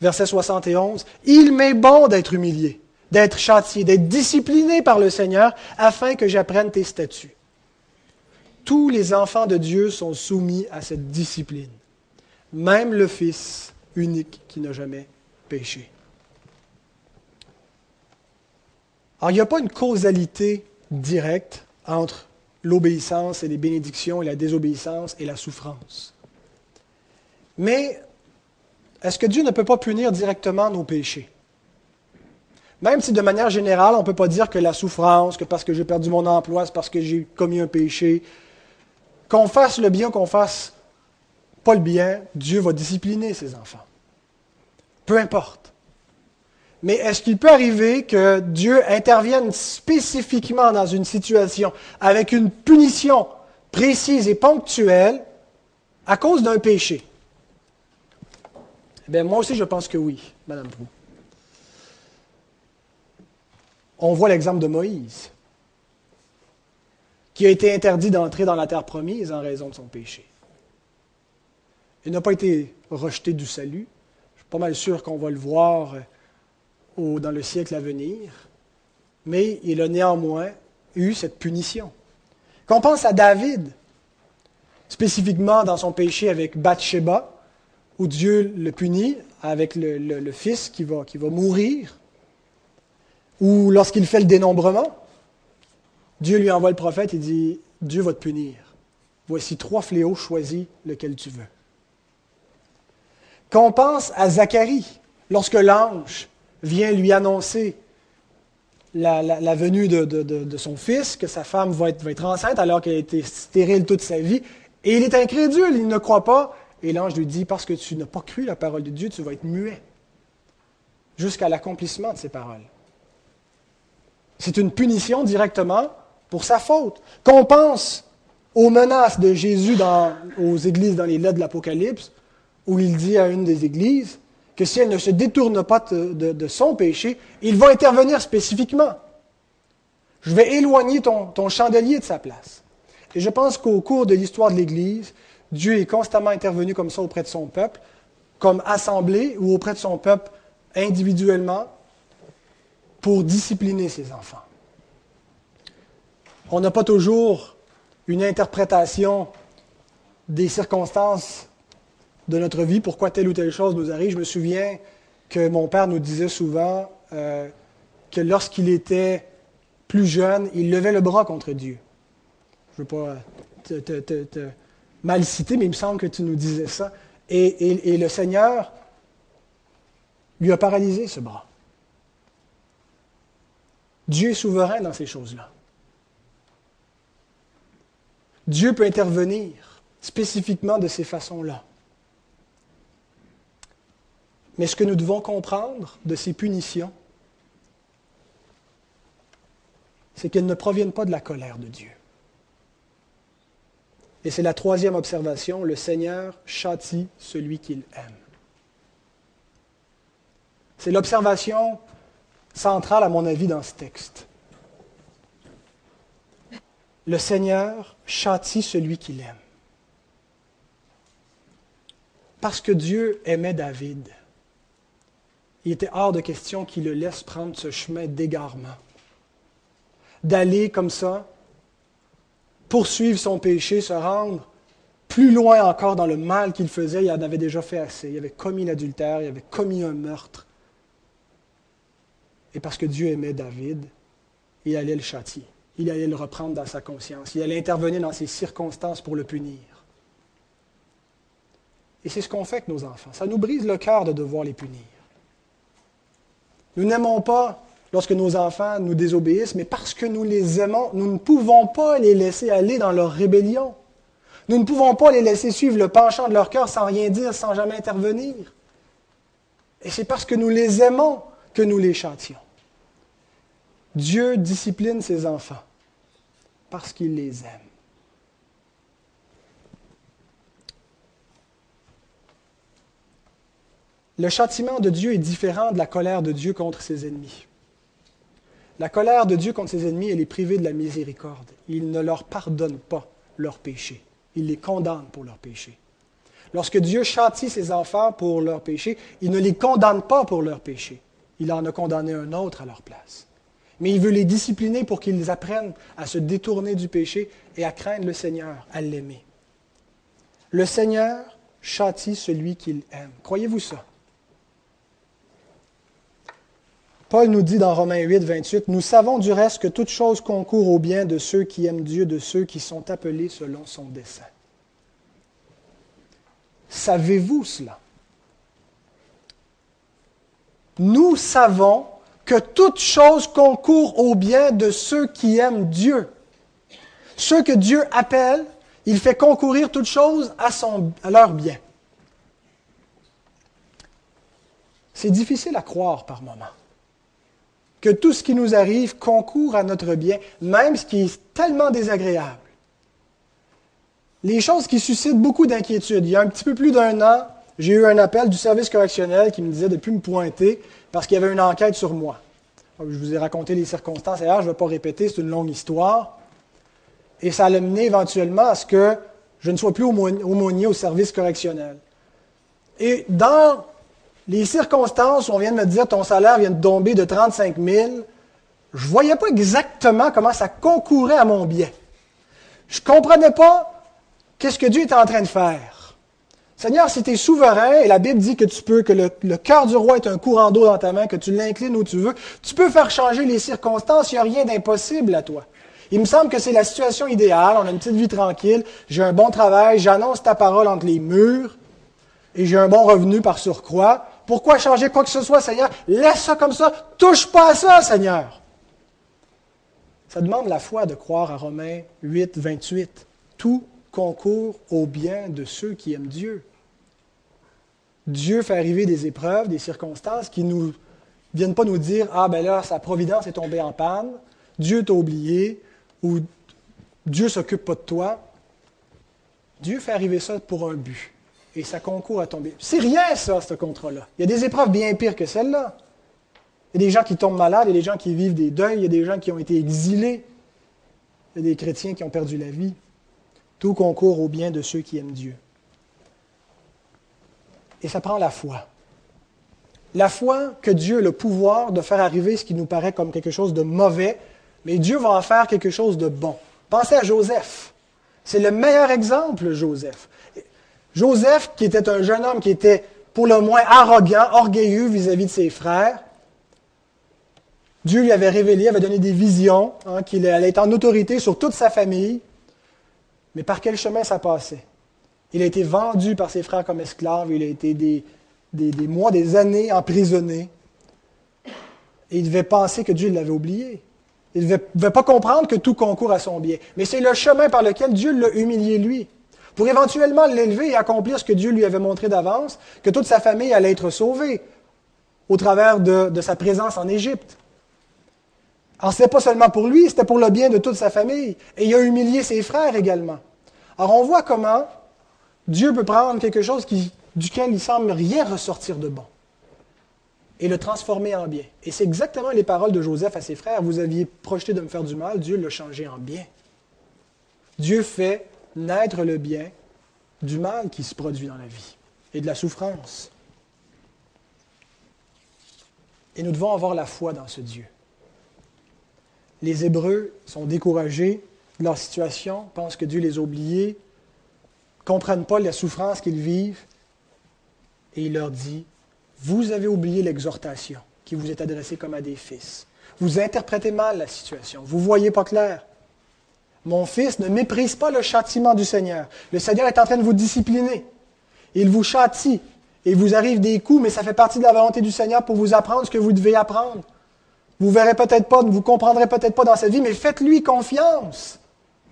Verset 71, Il m'est bon d'être humilié, d'être châtié, d'être discipliné par le Seigneur, afin que j'apprenne tes statuts. Tous les enfants de Dieu sont soumis à cette discipline, même le Fils unique qui n'a jamais péché. Alors, il n'y a pas une causalité directe entre l'obéissance et les bénédictions et la désobéissance et la souffrance. Mais est-ce que Dieu ne peut pas punir directement nos péchés? Même si de manière générale, on ne peut pas dire que la souffrance, que parce que j'ai perdu mon emploi, c'est parce que j'ai commis un péché, qu'on fasse le bien, qu'on fasse pas le bien, Dieu va discipliner ses enfants. Peu importe. Mais est-ce qu'il peut arriver que Dieu intervienne spécifiquement dans une situation avec une punition précise et ponctuelle à cause d'un péché? Eh moi aussi, je pense que oui, Madame Prou. On voit l'exemple de Moïse, qui a été interdit d'entrer dans la terre promise en raison de son péché. Il n'a pas été rejeté du salut. Je suis pas mal sûr qu'on va le voir euh, dans le siècle à venir. Mais il a néanmoins eu cette punition. Quand on pense à David, spécifiquement dans son péché avec Bathsheba, où Dieu le punit avec le, fils qui va mourir, ou lorsqu'il fait le dénombrement, Dieu lui envoie le prophète et dit, Dieu va te punir. Voici trois fléaux, choisis lequel tu veux. Qu'on pense à Zacharie, lorsque l'ange vient lui annoncer la, venue de, son fils, que sa femme va être, va être enceinte alors qu'elle a été stérile toute sa vie. Et il est incrédule, il ne croit pas. Et l'ange lui dit, parce que tu n'as pas cru la parole de Dieu, tu vas être muet jusqu'à l'accomplissement de ces paroles. C'est une punition directement pour sa faute. Qu'on pense aux menaces de Jésus dans, aux églises dans les lettres de l'Apocalypse, où il dit à une des églises que si elle ne se détourne pas de, son péché, il va intervenir spécifiquement. Je vais éloigner ton, ton chandelier de sa place. Et je pense qu'au cours de l'histoire de l'Église, Dieu est constamment intervenu comme ça auprès de son peuple, comme assemblée ou auprès de son peuple individuellement, pour discipliner ses enfants. On n'a pas toujours une interprétation des circonstances de notre vie, pourquoi telle ou telle chose nous arrive. Je me souviens que mon père nous disait souvent euh, que lorsqu'il était plus jeune, il levait le bras contre Dieu. Je ne veux pas te, mal citer, mais il me semble que tu nous disais ça. Et, et le Seigneur lui a paralysé ce bras. Dieu est souverain dans ces choses-là. Dieu peut intervenir spécifiquement de ces façons-là. Mais ce que nous devons comprendre de ces punitions, c'est qu'elles ne proviennent pas de la colère de Dieu. Et c'est la troisième observation, le Seigneur châtie celui qu'il aime. C'est l'observation centrale, à mon avis, dans ce texte. Le Seigneur châtie celui qu'il aime. Parce que Dieu aimait David, il était hors de question qu'il le laisse prendre ce chemin d'égarement, d'aller comme ça, poursuivre son péché, se rendre plus loin encore dans le mal qu'il faisait, il en avait déjà fait assez. Il avait commis l'adultère, il avait commis un meurtre. Et parce que Dieu aimait David, il allait le châtier il allait le reprendre dans sa conscience. Il allait intervenir dans ces circonstances pour le punir. Et c'est ce qu'on fait avec nos enfants. Ça nous brise le cœur de devoir les punir. Nous n'aimons pas lorsque nos enfants nous désobéissent, mais parce que nous les aimons, nous ne pouvons pas les laisser aller dans leur rébellion. Nous ne pouvons pas les laisser suivre le penchant de leur cœur sans rien dire, sans jamais intervenir. Et c'est parce que nous les aimons que nous les chantions. Dieu discipline ses enfants parce qu'il les aime. Le châtiment de Dieu est différent de la colère de Dieu contre ses ennemis. La colère de Dieu contre ses ennemis, elle est privée de la miséricorde. Il ne leur pardonne pas leurs péchés. Il les condamne pour leurs péchés. Lorsque Dieu châtie ses enfants pour leurs péchés, il ne les condamne pas pour leurs péchés. Il en a condamné un autre à leur place. Mais il veut les discipliner pour qu'ils apprennent à se détourner du péché et à craindre le Seigneur, à l'aimer. Le Seigneur châtie celui qu'il aime. Croyez-vous ça? Paul nous dit dans Romains 8, 28, Nous savons du reste que toute chose concourt au bien de ceux qui aiment Dieu, de ceux qui sont appelés selon son dessein. Savez-vous cela? Nous savons que toute chose concourt au bien de ceux qui aiment Dieu. Ceux que Dieu appelle, il fait concourir toute chose à, leur bien. C'est difficile à croire par moments que tout ce qui nous arrive concourt à notre bien, même ce qui est tellement désagréable. Les choses qui suscitent beaucoup d'inquiétude. Il y a un petit peu plus d'un an, j'ai eu un appel du service correctionnel qui me disait de ne plus me pointer parce qu'il y avait une enquête sur moi. Je vous ai raconté les circonstances ailleurs, je ne vais pas répéter, c'est une longue histoire. Et ça allait mener éventuellement à ce que je ne sois plus aumônier au service correctionnel. Et dans les circonstances où on vient de me dire ton salaire vient de tomber de 35 000, je ne voyais pas exactement comment ça concourait à mon bien. Je ne comprenais pas qu'est-ce que Dieu était en train de faire. Seigneur, si tu es souverain, et la Bible dit que tu peux, que le, cœur du roi est un courant d'eau dans ta main, que tu l'inclines où tu veux, tu peux faire changer les circonstances, il n'y a rien d'impossible à toi. Il me semble que c'est la situation idéale, on a une petite vie tranquille, j'ai un bon travail, j'annonce ta parole entre les murs, et j'ai un bon revenu par surcroît. Pourquoi changer quoi que ce soit, Seigneur? Laisse ça comme ça, touche pas à ça, Seigneur. Ça demande la foi de croire à Romains 8, 28. Tout concourt au bien de ceux qui aiment Dieu. Dieu fait arriver des épreuves, des circonstances qui ne viennent pas nous dire Ah, ben là, sa providence est tombée en panne, Dieu t'a oublié, ou Dieu s'occupe pas de toi. Dieu fait arriver ça pour un but. Et ça concourt à tomber. C'est rien, ça, ce contrat-là. Il y a des épreuves bien pires que celle-là. Il y a des gens qui tombent malades, il y a des gens qui vivent des deuils, il y a des gens qui ont été exilés, il y a des chrétiens qui ont perdu la vie. Tout concourt au bien de ceux qui aiment Dieu. Et ça prend la foi. La foi que Dieu a le pouvoir de faire arriver ce qui nous paraît comme quelque chose de mauvais, mais Dieu va en faire quelque chose de bon. Pensez à Joseph. C'est le meilleur exemple, Joseph. Joseph, qui était un jeune homme qui était pour le moins arrogant, orgueilleux vis-à-vis de ses frères, Dieu lui avait révélé, avait donné des visions, hein, qu'il allait être en autorité sur toute sa famille. Mais par quel chemin ça passait? Il a été vendu par ses frères comme esclave, il a été des, mois, des années emprisonné. Et il devait penser que Dieu l'avait oublié. Il ne devait, pas comprendre que tout concourt à son bien. Mais c'est le chemin par lequel Dieu l'a humilié lui, pour éventuellement l'élever et accomplir ce que Dieu lui avait montré d'avance, que toute sa famille allait être sauvée au travers de, de sa présence en Égypte. Alors, ce n'était pas seulement pour lui, c'était pour le bien de toute sa famille. Et il a humilié ses frères également. Alors, on voit comment Dieu peut prendre quelque chose duquel il semble rien ressortir de bon et le transformer en bien. Et c'est exactement les paroles de Joseph à ses frères. Vous aviez projeté de me faire du mal, Dieu l'a changé en bien. Dieu fait naître le bien du mal qui se produit dans la vie et de la souffrance. Et nous devons avoir la foi dans ce Dieu. Les Hébreux sont découragés leur situation, pensent que Dieu les a oubliés, comprennent pas la souffrance qu'ils vivent, et il leur dit, vous avez oublié l'exhortation qui vous est adressée comme à des fils. Vous interprétez mal la situation. Vous ne voyez pas clair. Mon fils, ne méprise pas le châtiment du Seigneur. Le Seigneur est en train de vous discipliner. Il vous châtie. Il vous arrive des coups, mais ça fait partie de la volonté du Seigneur pour vous apprendre ce que vous devez apprendre. Vous verrez peut-être pas, vous comprendrez peut-être pas dans cette vie, mais faites-lui confiance.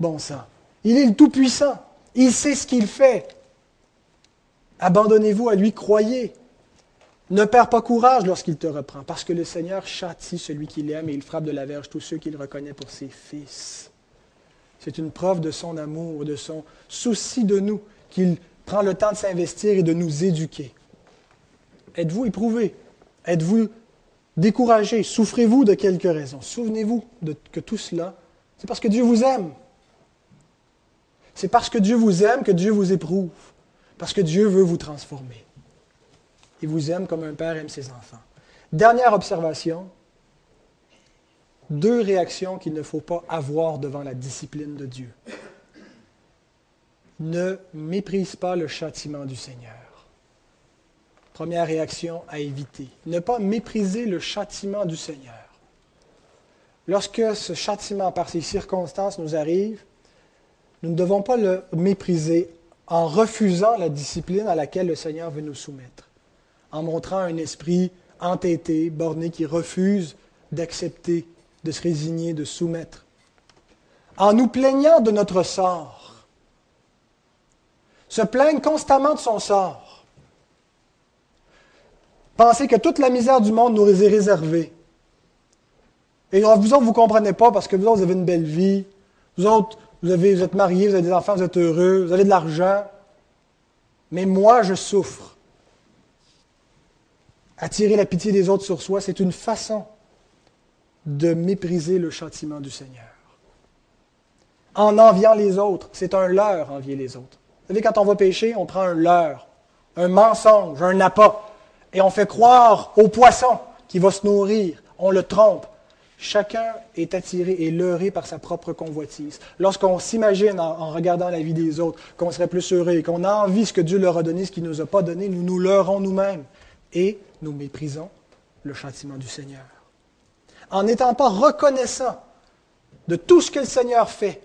Bon sang. Il est le Tout-Puissant. Il sait ce qu'il fait. Abandonnez-vous à lui, croyez. Ne perds pas courage lorsqu'il te reprend, parce que le Seigneur châtie celui qu'il aime et il frappe de la verge tous ceux qu'il reconnaît pour ses fils. C'est une preuve de son amour, de son souci de nous, qu'il prend le temps de s'investir et de nous éduquer. Êtes-vous éprouvé? Êtes-vous découragé? Souffrez-vous de quelques raisons? Souvenez-vous que tout cela, c'est parce que Dieu vous aime. C'est parce que Dieu vous aime que Dieu vous éprouve. Parce que Dieu veut vous transformer. Il vous aime comme un père aime ses enfants. Dernière observation, deux réactions qu'il ne faut pas avoir devant la discipline de Dieu. Ne méprise pas le châtiment du Seigneur. Première réaction à éviter. Ne pas mépriser le châtiment du Seigneur. Lorsque ce châtiment par ces circonstances nous arrive, nous ne devons pas le mépriser en refusant la discipline à laquelle le Seigneur veut nous soumettre, en montrant un esprit entêté, borné, qui refuse d'accepter, de se résigner, de soumettre, en nous plaignant de notre sort, se plaignre constamment de son sort, penser que toute la misère du monde nous est réservée. Et vous autres, vous ne comprenez pas parce que vous autres, avez une belle vie. Vous autres, vous, avez, vous êtes marié, vous avez des enfants, vous êtes heureux, vous avez de l'argent. Mais moi, je souffre. Attirer la pitié des autres sur soi, c'est une façon de mépriser le châtiment du Seigneur. En enviant les autres, c'est un leurre envier les autres. Vous savez, quand on va pécher, on prend un leurre, un mensonge, un appât, et on fait croire au poisson qui va se nourrir. On le trompe. Chacun est attiré et leurré par sa propre convoitise. Lorsqu'on s'imagine en, regardant la vie des autres qu'on serait plus heureux et qu'on a envie ce que Dieu leur a donné, ce qu'il ne nous a pas donné, nous nous leurrons nous-mêmes et nous méprisons le châtiment du Seigneur. En n'étant pas reconnaissants de tout ce que le Seigneur fait,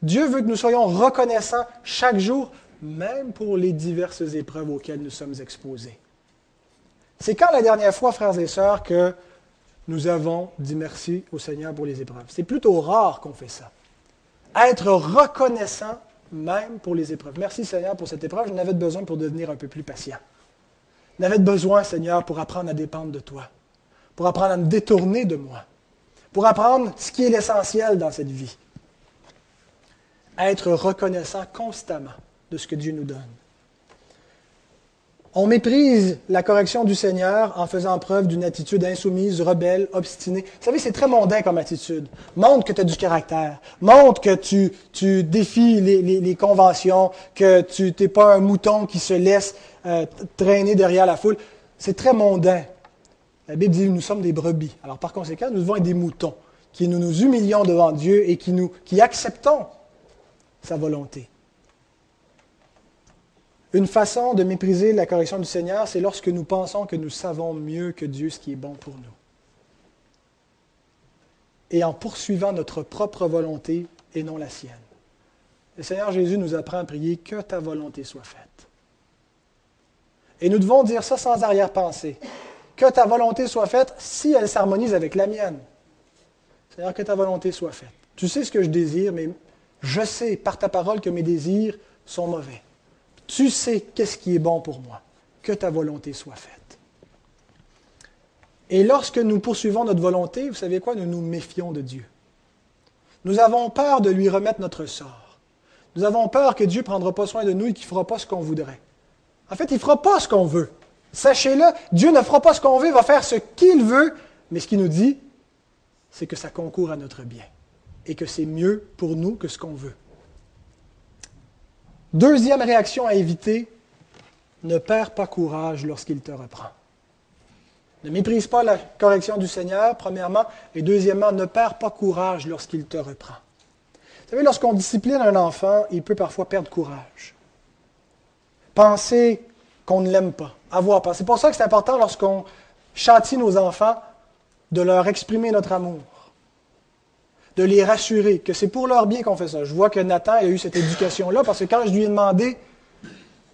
Dieu veut que nous soyons reconnaissants chaque jour, même pour les diverses épreuves auxquelles nous sommes exposés. C'est quand la dernière fois, frères et sœurs, que nous avons dit merci au Seigneur pour les épreuves. C'est plutôt rare qu'on fait ça. Être reconnaissant même pour les épreuves. Merci Seigneur pour cette épreuve. J'en avais besoin pour devenir un peu plus patient. J'en avais besoin, Seigneur, pour apprendre à dépendre de toi, pour apprendre à me détourner de moi, pour apprendre ce qui est l'essentiel dans cette vie. Être reconnaissant constamment de ce que Dieu nous donne. On méprise la correction du Seigneur en faisant preuve d'une attitude insoumise, rebelle, obstinée. Vous savez, c'est très mondain comme attitude. Montre que tu as du caractère. Montre que tu, défies les, les, conventions, que tu n'es pas un mouton qui se laisse euh, traîner derrière la foule. C'est très mondain. La Bible dit nous sommes des brebis. Alors par conséquent, nous devons être des moutons, qui nous nous humilions devant Dieu et qui, nous, qui acceptons sa volonté. Une façon de mépriser la correction du Seigneur, c'est lorsque nous pensons que nous savons mieux que Dieu ce qui est bon pour nous. Et en poursuivant notre propre volonté et non la sienne. Le Seigneur Jésus nous apprend à prier que ta volonté soit faite. Et nous devons dire ça sans arrière-pensée. Que ta volonté soit faite si elle s'harmonise avec la mienne. C'est-à-dire que ta volonté soit faite. Tu sais ce que je désire, mais je sais par ta parole que mes désirs sont mauvais. Tu sais qu'est-ce qui est bon pour moi. Que ta volonté soit faite. Et lorsque nous poursuivons notre volonté, vous savez quoi, nous nous méfions de Dieu. Nous avons peur de lui remettre notre sort. Nous avons peur que Dieu ne prendra pas soin de nous et qu'il ne fera pas ce qu'on voudrait. En fait, il ne fera pas ce qu'on veut. Sachez-le, Dieu ne fera pas ce qu'on veut, il va faire ce qu'il veut, mais ce qu'il nous dit, c'est que ça concourt à notre bien et que c'est mieux pour nous que ce qu'on veut. Deuxième réaction à éviter, ne perds pas courage lorsqu'il te reprend. Ne méprise pas la correction du Seigneur, premièrement, et deuxièmement, ne perds pas courage lorsqu'il te reprend. Vous savez, lorsqu'on discipline un enfant, il peut parfois perdre courage. Penser qu'on ne l'aime pas, avoir peur. C'est pour ça que c'est important lorsqu'on châtie nos enfants de leur exprimer notre amour de les rassurer que c'est pour leur bien qu'on fait ça. Je vois que Nathan a eu cette éducation-là parce que quand je lui ai demandé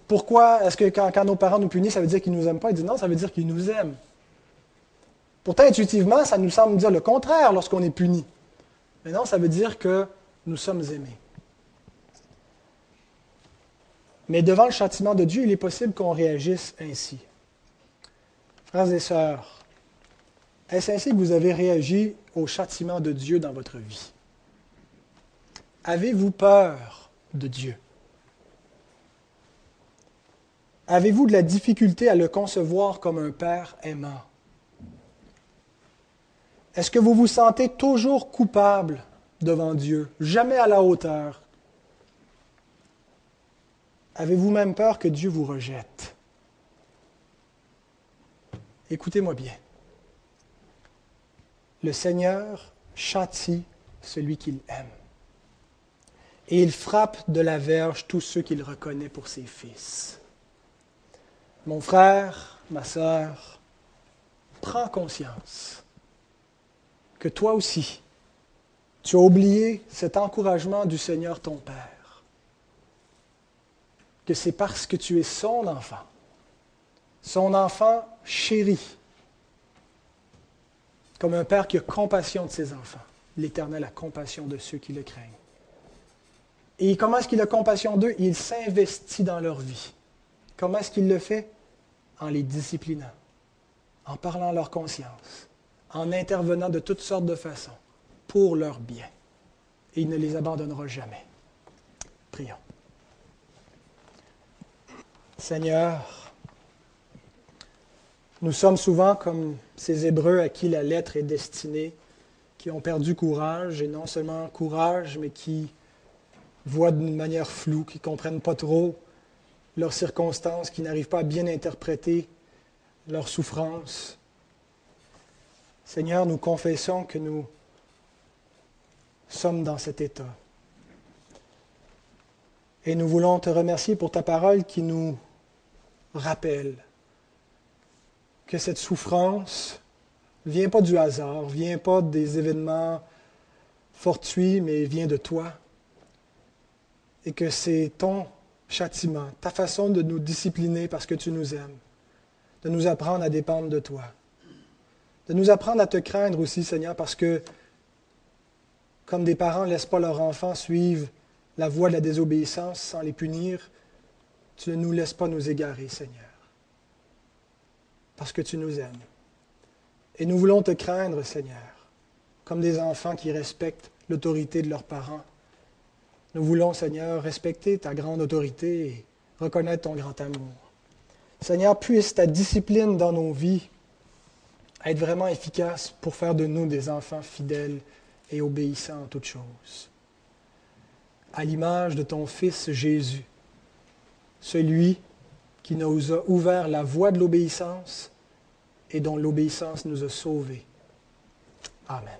pourquoi est-ce que quand, nos parents nous punissent, ça veut dire qu'ils ne nous aiment pas, il dit non, ça veut dire qu'ils nous aiment. Pourtant, intuitivement, ça nous semble dire le contraire lorsqu'on est puni. Mais non, ça veut dire que nous sommes aimés. Mais devant le châtiment de Dieu, il est possible qu'on réagisse ainsi. Frères et sœurs, est-ce ainsi que vous avez réagi au châtiment de Dieu dans votre vie? Avez-vous peur de Dieu? Avez-vous de la difficulté à le concevoir comme un Père aimant? Est-ce que vous vous sentez toujours coupable devant Dieu, jamais à la hauteur? Avez-vous même peur que Dieu vous rejette? Écoutez-moi bien. Le Seigneur châtie celui qu'il aime. Et il frappe de la verge tous ceux qu'il reconnaît pour ses fils. Mon frère, ma sœur, prends conscience que toi aussi, tu as oublié cet encouragement du Seigneur ton Père, que c'est parce que tu es son enfant, son enfant chéri, comme un père qui a compassion de ses enfants. L'Éternel a compassion de ceux qui le craignent. Et comment est-ce qu'il a compassion d'eux? Il s'investit dans leur vie. Comment est-ce qu'il le fait? En les disciplinant, en parlant à leur conscience, en intervenant de toutes sortes de façons pour leur bien. Et il ne les abandonnera jamais. Prions. Seigneur, nous sommes souvent comme ces Hébreux à qui la lettre est destinée, qui ont perdu courage, et non seulement courage, mais qui voient d'une manière floue, qui ne comprennent pas trop leurs circonstances, qui n'arrivent pas à bien interpréter leurs souffrances. Seigneur, nous confessons que nous sommes dans cet état. Et nous voulons te remercier pour ta parole qui nous rappelle que cette souffrance vient pas du hasard, vient pas des événements fortuits, mais vient de toi. Et que c'est ton châtiment, ta façon de nous discipliner parce que tu nous aimes, de nous apprendre à dépendre de toi, de nous apprendre à te craindre aussi, Seigneur, parce que comme des parents ne laissent pas leurs enfants suivre la voie de la désobéissance sans les punir, tu ne nous laisses pas nous égarer, Seigneur, parce que tu nous aimes. Et nous voulons te craindre, Seigneur, comme des enfants qui respectent l'autorité de leurs parents. Nous voulons, Seigneur, respecter ta grande autorité et reconnaître ton grand amour. Seigneur, puisse ta discipline dans nos vies être vraiment efficace pour faire de nous des enfants fidèles et obéissants en toutes choses. À l'image de ton Fils Jésus, celui qui nous a ouvert la voie de l'obéissance et dont l'obéissance nous a sauvés. Amen.